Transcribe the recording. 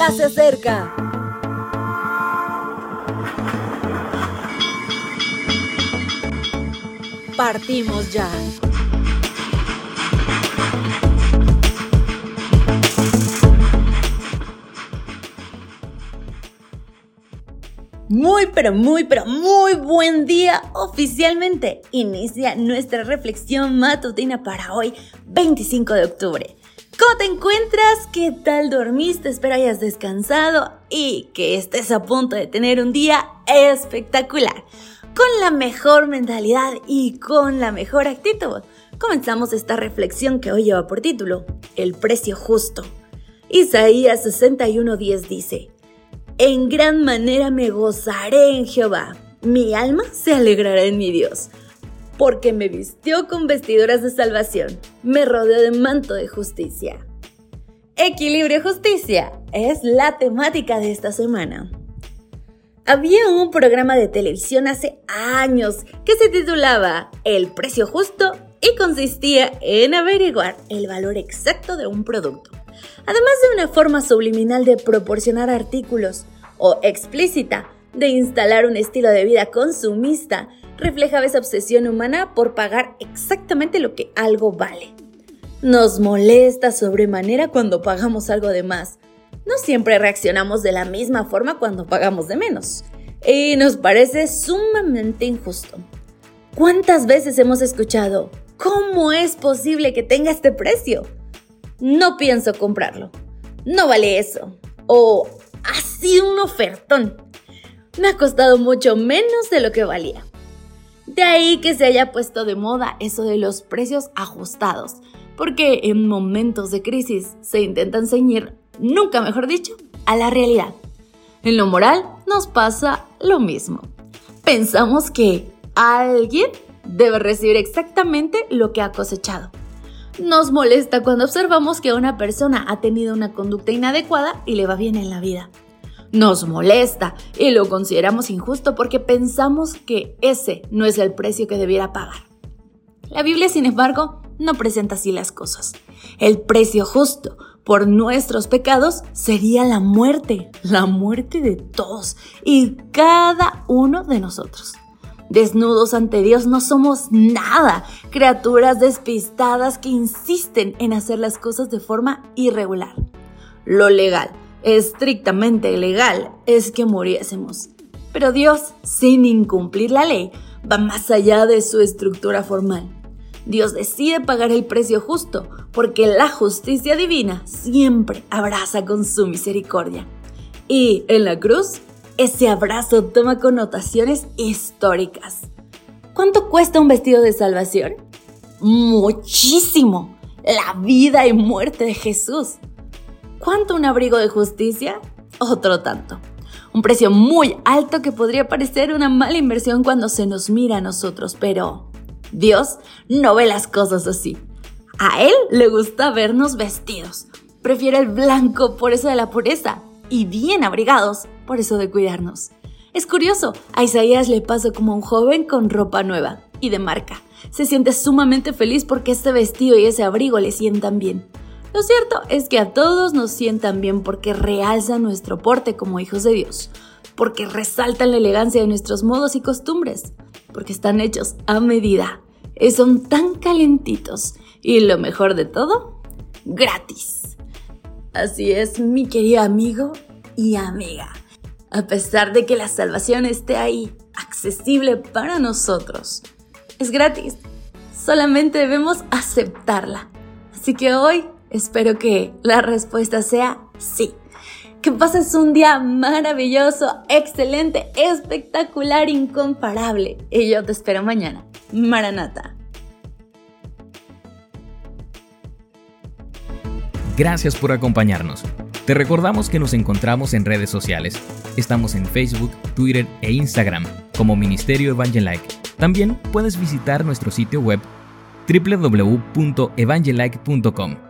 ya se acerca. Partimos ya. Muy, pero muy, pero muy buen día. Oficialmente inicia nuestra reflexión matutina para hoy, 25 de octubre. ¿Cómo te encuentras? ¿Qué tal dormiste? Espero hayas descansado y que estés a punto de tener un día espectacular. Con la mejor mentalidad y con la mejor actitud. Comenzamos esta reflexión que hoy lleva por título, El precio justo. Isaías 61:10 dice, en gran manera me gozaré en Jehová. Mi alma se alegrará en mi Dios, porque me vistió con vestiduras de salvación, me rodeó de manto de justicia. Equilibrio y justicia es la temática de esta semana. Había un programa de televisión hace años que se titulaba El precio justo y consistía en averiguar el valor exacto de un producto además de una forma subliminal de proporcionar artículos o explícita de instalar un estilo de vida consumista, reflejaba esa obsesión humana por pagar exactamente lo que algo vale. Nos molesta sobremanera cuando pagamos algo de más. No siempre reaccionamos de la misma forma cuando pagamos de menos. Y nos parece sumamente injusto. ¿Cuántas veces hemos escuchado, ¿cómo es posible que tenga este precio? no pienso comprarlo. No vale eso. O así un ofertón. Me ha costado mucho menos de lo que valía. De ahí que se haya puesto de moda eso de los precios ajustados, porque en momentos de crisis se intentan ceñir, nunca mejor dicho, a la realidad. En lo moral nos pasa lo mismo. Pensamos que alguien debe recibir exactamente lo que ha cosechado. Nos molesta cuando observamos que una persona ha tenido una conducta inadecuada y le va bien en la vida. Nos molesta y lo consideramos injusto porque pensamos que ese no es el precio que debiera pagar. La Biblia, sin embargo, no presenta así las cosas. El precio justo por nuestros pecados sería la muerte, la muerte de todos y cada uno de nosotros. Desnudos ante Dios no somos nada, criaturas despistadas que insisten en hacer las cosas de forma irregular. Lo legal, estrictamente legal, es que muriésemos. Pero Dios, sin incumplir la ley, va más allá de su estructura formal. Dios decide pagar el precio justo porque la justicia divina siempre abraza con su misericordia. Y en la cruz ese abrazo toma connotaciones históricas. ¿Cuánto cuesta un vestido de salvación? Muchísimo. La vida y muerte de Jesús. ¿Cuánto un abrigo de justicia? Otro tanto. Un precio muy alto que podría parecer una mala inversión cuando se nos mira a nosotros, pero Dios no ve las cosas así. A Él le gusta vernos vestidos. Prefiere el blanco por eso de la pureza y bien abrigados por eso de cuidarnos. Es curioso, a Isaías le pasa como un joven con ropa nueva y de marca. Se siente sumamente feliz porque este vestido y ese abrigo le sientan bien. Lo cierto es que a todos nos sientan bien porque realzan nuestro porte como hijos de Dios, porque resaltan la elegancia de nuestros modos y costumbres, porque están hechos a medida, y son tan calentitos y lo mejor de todo, gratis. Así es, mi querido amigo y amiga a pesar de que la salvación esté ahí, accesible para nosotros. Es gratis, solamente debemos aceptarla. Así que hoy espero que la respuesta sea sí. Que pases un día maravilloso, excelente, espectacular, incomparable. Y yo te espero mañana. Maranata. Gracias por acompañarnos. Te recordamos que nos encontramos en redes sociales. Estamos en Facebook, Twitter e Instagram como Ministerio Evangelike. También puedes visitar nuestro sitio web www.evangelike.com.